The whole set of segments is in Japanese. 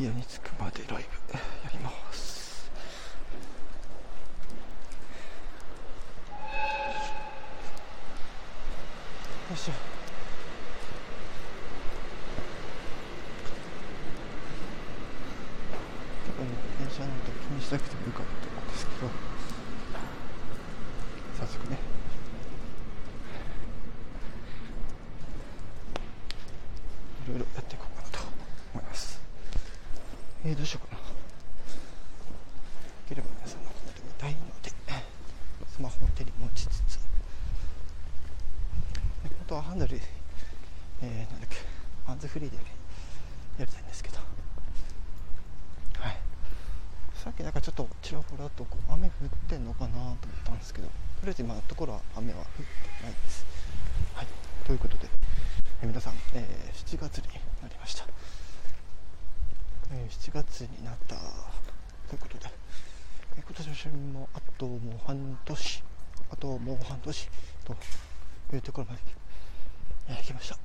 家に着くまでライブやりますよいしょ多分電車の音気にしなくてもいいかなと思うんですけど早速ねいろいろやっていこうかなと思いますえー、どうしようかな。いければ皆さんのこと見たいので、スマホを手に持ちつつ、本当はハンドル、えー、なんだっけ、ハンズフリーでやりたいんですけど、はい。さっきなんかちょっとちらほらとこう雨降ってんのかなと思ったんですけど、とりあえず今のところは雨は降ってないです。はい。ということで、えー、皆さん、えー、7月になりました。えー、7月になったということで、今年の春もあともう半年あともう半年というところまで、えー、来ました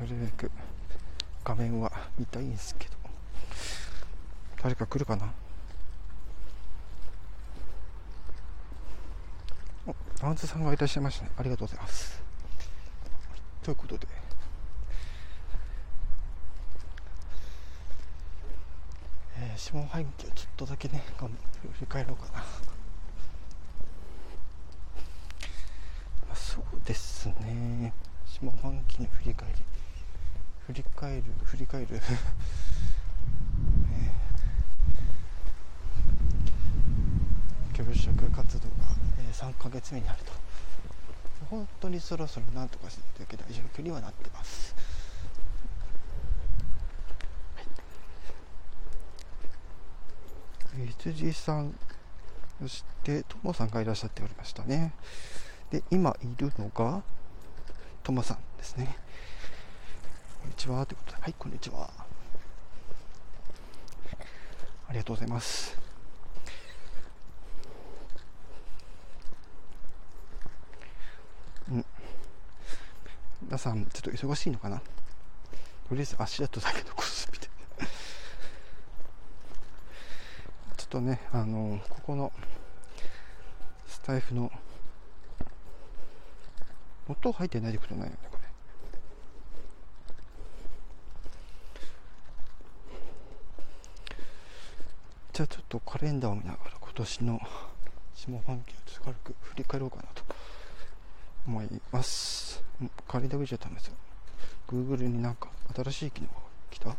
なるべく画面は見たいんですけど誰か来るかな？ランズさんがいらっしゃいましたね。ありがとうございます。ということで、えー、下半期をちょっとだけね、振り返ろうかな。まあ、そうですね。下半期の振り返り。振り返る、振り返る。教職活動が3ヶ月目になると本当にそろそろなんとかしないといけない状況にはなってます、はい、羊さんそしてともさんがいらっしゃっておりましたね。で今いるのがともさんですね。こんにちは。ということではいこんにちは。ありがとうございます。皆さんちょっと忙しいのかな？とりあえず足跡だけ残すみたいな。ちょっとねあのここのスタイフの音入ってないってことないよねこれ。じゃあちょっとカレンダーを見ながら今年の下半期をちょっと軽く振り返ろうかなと。思います。仮だけじゃダメですよ。Google になんか新しい機能が来た？はい。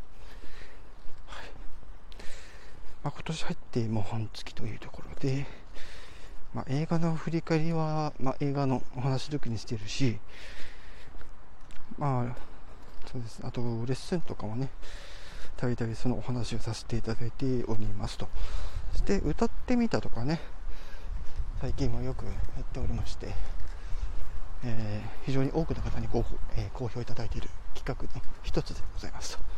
まあ、今年入ってもう半月というところで、まあ、映画の振り返りは、まあ、映画のお話時にしてるし、まあ、そうです。あと、レッスンとかもね、たびたびそのお話をさせていただいておりますと。そして、歌ってみたとかね、最近もよくやっておりまして、えー、非常に多くの方にご、えー、好評いただいている企画の一つでございますと。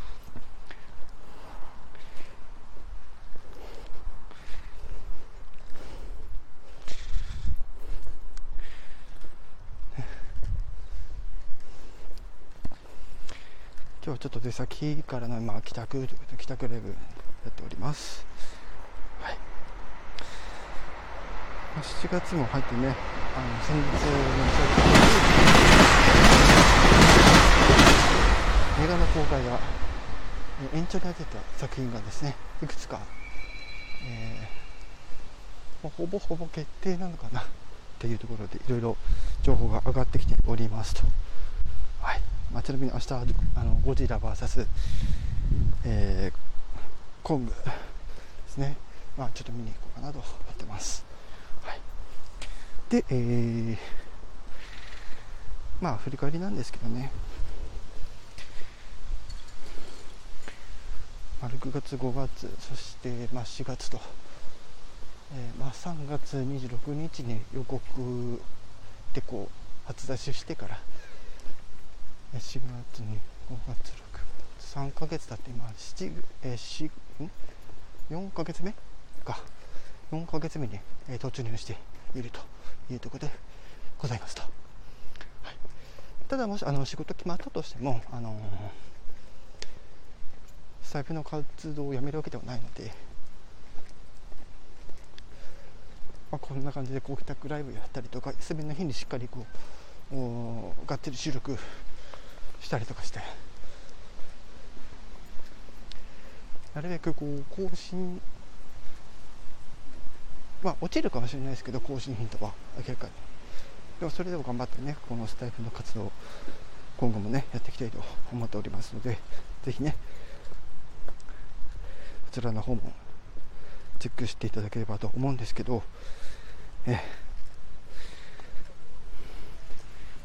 今日はちょっと出先からの、まあ、帰宅帰宅ライブやっております。はい。まあ、7月も入ってね、あの先日の映画の公開が延長になってた作品がですねいくつか、えー、ほぼほぼ決定なのかなっていうところでいろいろ情報が上がってきておりますと、はい。まあ、ちなみに明日あのゴジラ VS、えー、コングですね、まあ、ちょっと見に行こうかなと思ってます。で、えー、まあ振り返りなんですけどね、まあ、6月5月そして、まあ、4月と、えー、まあ、3月26日に予告でこう初出ししてから。4月に5月6月3ヶ月経って今7、えー、4, 4ヶ月目？か。4ヶ月目に、えー、突入しているというところでございますと、はい。ただもしあの仕事決まったとしてもあのスタイフの活動をやめるわけではないので、まあ、こんな感じでこう帰宅ライブやったりとか休みの日にしっかりこうがっつり収録したりとかしてなるべくこう更新まあ落ちるかもしれないですけど更新頻度は。明らか。にでもそれでも頑張ってねこのスタイフの活動今後もねやっていきたいと思っておりますのでぜひねこちらの方もチェックしていただければと思うんですけど、え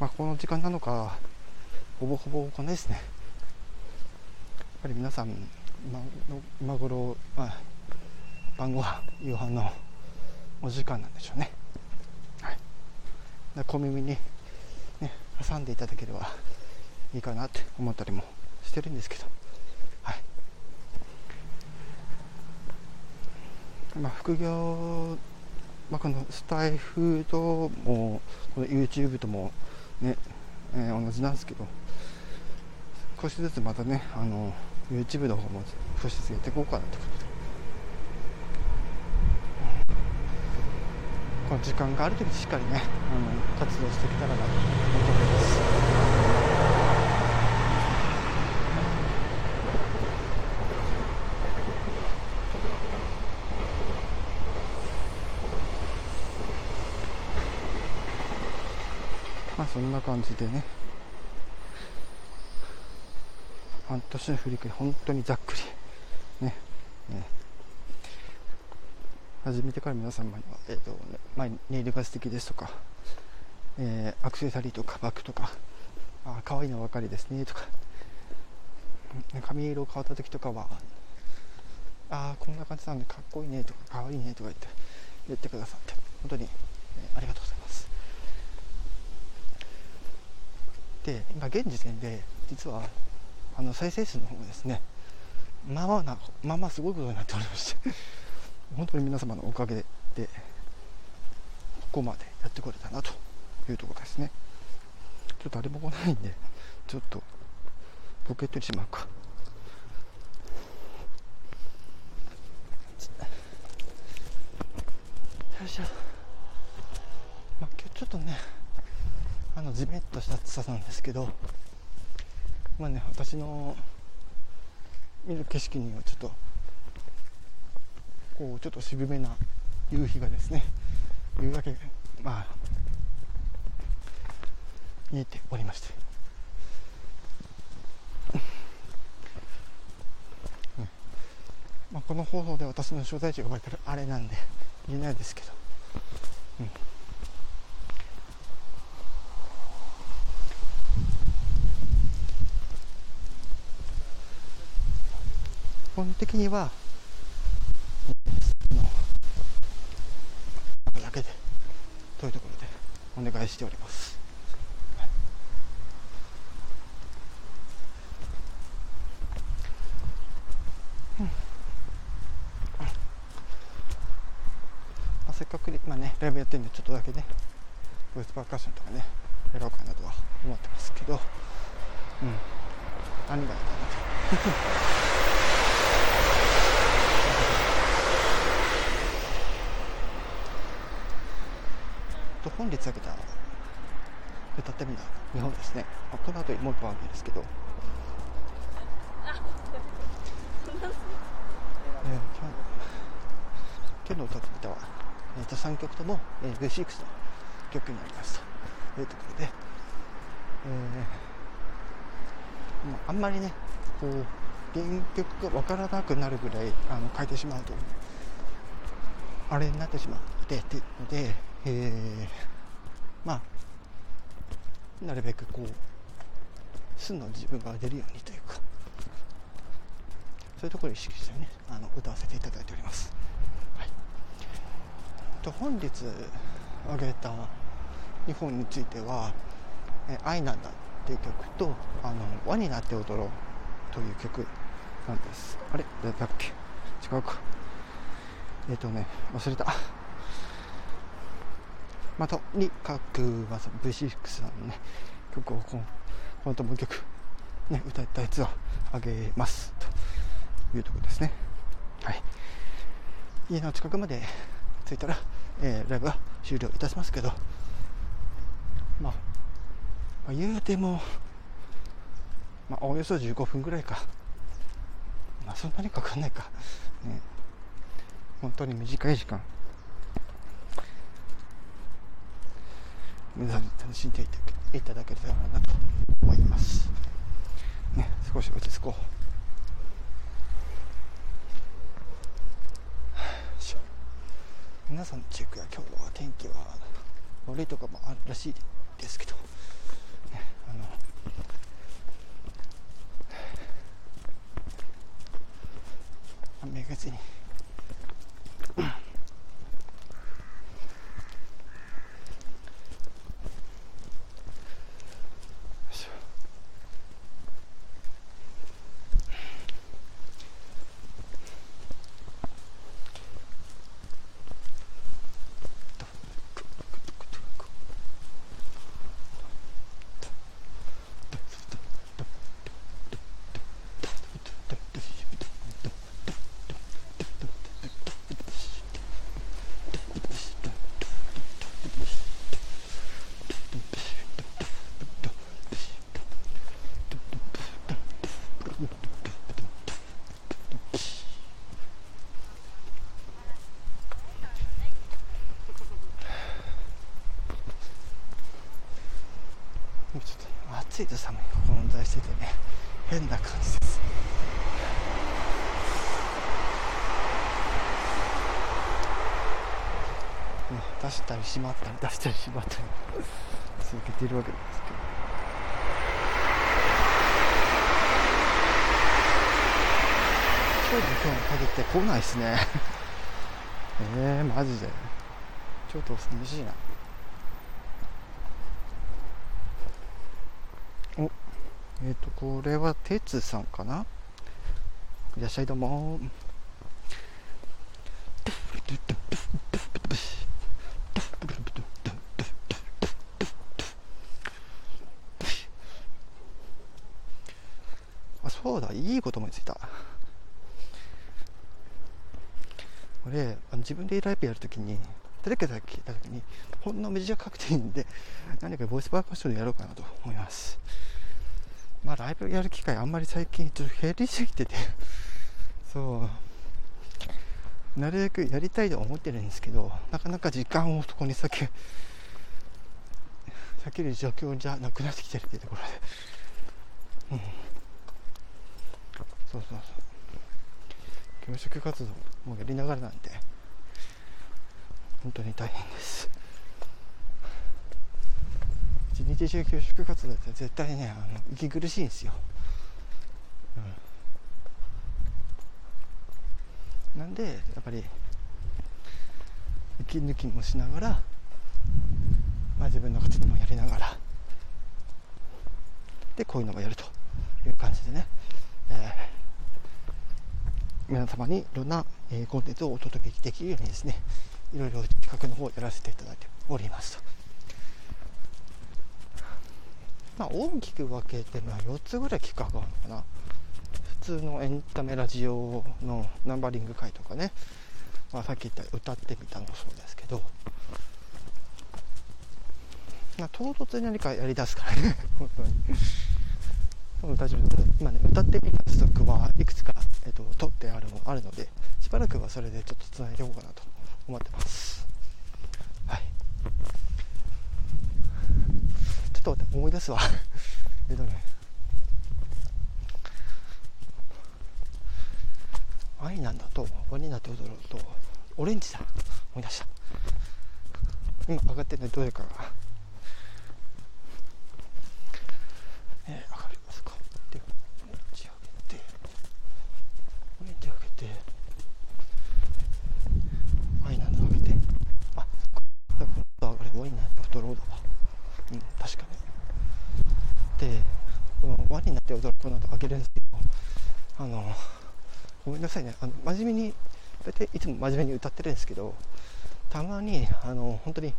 まあ、この時間なのか、ほぼほぼこのですね。やっぱり皆さん、今の今頃、まあ、晩ご飯、夕飯のお時間なんでしょうね。はい。小耳に、ね、挟んでいただければいいかなって思ったりもしてるんですけど。まあ、副業、まあ、このスタイフともこの YouTube ともね、えー、同じなんですけど少しずつまたねあの YouTube の方も少しずつやっていこうかなってことでこの時間がある時しっかりねあの活動していけたらなと思ってます。まあそんな感じでね。半年の振り返り本当にざっくり。ね。ね始めてから皆様には、えーとねまあ、ネイルが素敵ですとか、えー、アクセサリーとかバッグとかあ可愛いの分かりですねとか。髪色変わった時とかはああこんな感じなんでかっこいいねとか可愛いいねとか言って言ってくださって本当に、えー、ありがとうございます。で今現時点で実はあの再生数の方がですねまあまあなまあまあすごいことになっておりまして。本当に皆様のおかげでここまでやってこれたなというところですね。ちょっと誰も来ないんでちょっとポケットにしまうか。よいしょ。まあ今日ちょっとねあのじめっとした暑さなんですけどまあね私の見る景色にはちょっとこうちょっと渋めな夕日がですね夕焼けまあ見えておりまして。まあ、この放送で私の所在地が呼ばれてるあれなんで言えないですけど、うん。基本的にはのだけでというところでお願いしております。まあ、せっかくまあね、ライブやってるんでちょっとだけねボイスパーカッションとかねやろうかなとは思ってますけど、うん、何がいいかな。と本日あげた歌ってみた日本ですね、まあ、この後にもう一本あるんですけど、えー、今日の歌ってみたは、えー、と3曲とも、えー、V6 の曲になりましたというところで、えーまあ、あんまりねこう原曲が分からなくなるぐらいあの変えてしまうとあれになってしまってっていうのでえー、まあなるべくこう素の自分が出るようにというかそういうところを意識してねあの歌わせていただいております、はい、と本日挙げた2本については「え愛なんだ」っていう曲と「あの輪になって踊ろう」という曲なんです。あれ？だっけ？違うか。えっ、ー、とね忘れた。まあ、とにかく、まあ、V6 さんのね曲をこの本当もう曲、ね、歌ったやつをあげますというところですね。はい。家の近くまで着いたら、えー、ライブは終了いたしますけど、まあ、まあ、言うても、まあ、およそ15分ぐらいか、まあ、そんなにかかんないか、ね、本当に短い時間。皆さんに楽しんでいただけたらなと思います。ね少し落ち着こう。皆さんのチェックや今日は天気は悪いとかもあるらしいですけど、ね、あの雨がつに暑いと寒いが混在しててね変な感じです。ね、出したりしまったり出したりしまった。り続けているわけですけど。今日の今日に限って来ないっすね。えー、マジで。ちょっと寂しいなおえっ、ー、とこれは哲さんかな？いらっしゃいどうも。あそうだいいこと思いついた。俺自分でライブやるときに誰かだけ聞いたときにほんの短くていいんで何かボイスパーカッションでやろうかなと思います。まあライブやる機会あんまり最近ちょっと減りすぎてて。そう。なるべくやりたいと思ってるんですけどなかなか時間をそこに避け避ける状況じゃなくなってきてるっていうところで。うん。そうそうそう。教職活動もやりながらなんで。本当に大変です。一日中教職活動って絶対ねあの息苦しいんですよ、うん、なんでやっぱり息抜きもしながら、まあ、自分の活動もやりながらでこういうのもやるという感じでね、えー、皆様にいろんな、えー、コンテンツをお届けできるようにですねいろいろ企画の方をやらせていただいておりますと。まあ、大きく分けて、まあ、4つぐらい企画があるのかな。普通のエンタメラジオのナンバリング会とかね、まあ、さっき言った歌ってみたのもそうですけど、まあ、唐突に何かやりだすからね。本当に。多分大丈夫です。今ね歌ってみたストックはいくつか、えっと、取ってあるもあるのでしばらくはそれでちょっとつないでおこうかなと。思ってますはいと待って。思い出すわ。えっとね。愛なんだとワニナと踊ろうとオレンジだ。思い出した。今上がってねどれかがえー、上がりますかでオレンジ上げてオレンジ上げて愛なんだ上げてあそっかだから上がれワインなんだ踊ろうだわうん確かにでこの輪になって踊るこの後開けるんですけどあのごめんなさいね。あの真面目に大体いつも真面目に歌ってるんですけどたまにあの本当に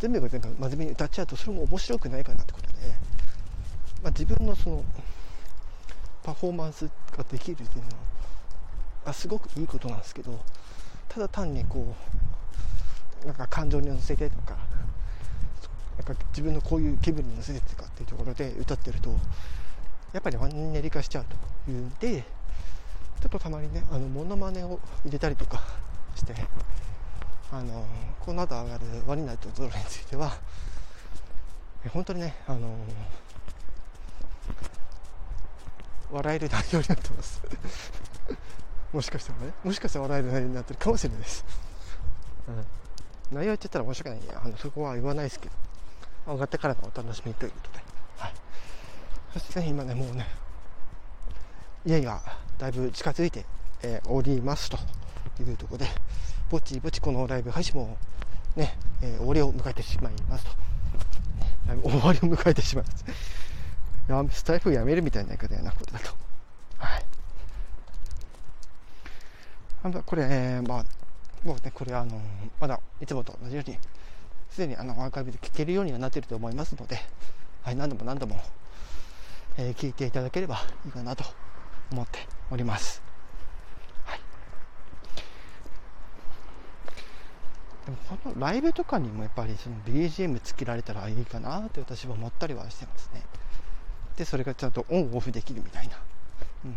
全部が全部真面目に歌っちゃうとそれも面白くないかなってことで、まあ、自分のそのパフォーマンスができるっていうのはすごくいいことなんですけどただ単にこうなんか感情に乗せてとかなんか自分のこういう気分に乗せてとかっていうところで歌ってるとやっぱりマンネリ化しちゃうという。んでちょっとたまにねあのモノマネを入れたりとかしてあのこの後上がるワニナイトゾロについては本当にねあの笑える内容になってます。もしかしたらねもしかしたら笑える内容になってるかもしれないです、うん、内容言っちゃったら申し訳ない。あのそこは言わないですけど上がってからのお楽しみということで、はい、そしてね今ねもうね家がだいぶ近づいて、え、おりますというところでぼちぼちこのライブ配信もね、えー、終わりを迎えてしまいますと、ね、終わりを迎えてしまいます。やスタイフやめるみたいな言い方やなこれだと。はい。これ、えー、まあもうねこれあのまだいつもと同じようにすでにあのアーカイブで聞けるようにはなっていると思いますので、はい、何度も何度も、えー、聞いていただければいいかなと思っております。はい、でもこのライブとかにもやっぱりその BGM つけられたらいいかなって私は思ったりはしてますね。で、それがちゃんとオンオフできるみたいな。うん。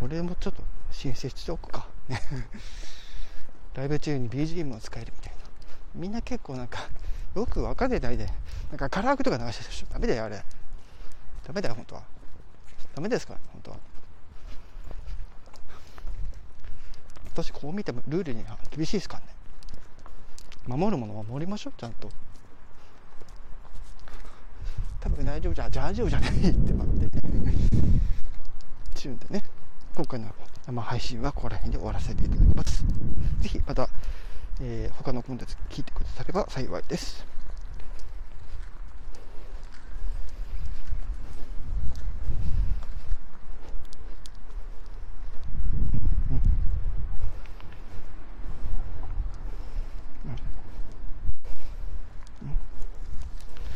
これもちょっと申請しておくか。ライブ中に BGM を使えるみたいな。みんな結構なんか、よく分かってないで、なんかカラオケとか流してるでしょ。ダメだよ、あれ。ダメだよ、本当は。ダメですから、本当は。私、こう見てもルールに厳しいですからね。守るものは守りましょう、ちゃんと。多分大丈夫じゃ、大丈夫じゃないって待って。チューンでね、今回の生配信はここら辺で終わらせていただきます。ぜひまた、えー、他のコンテンツ聞いてくだされば幸いです。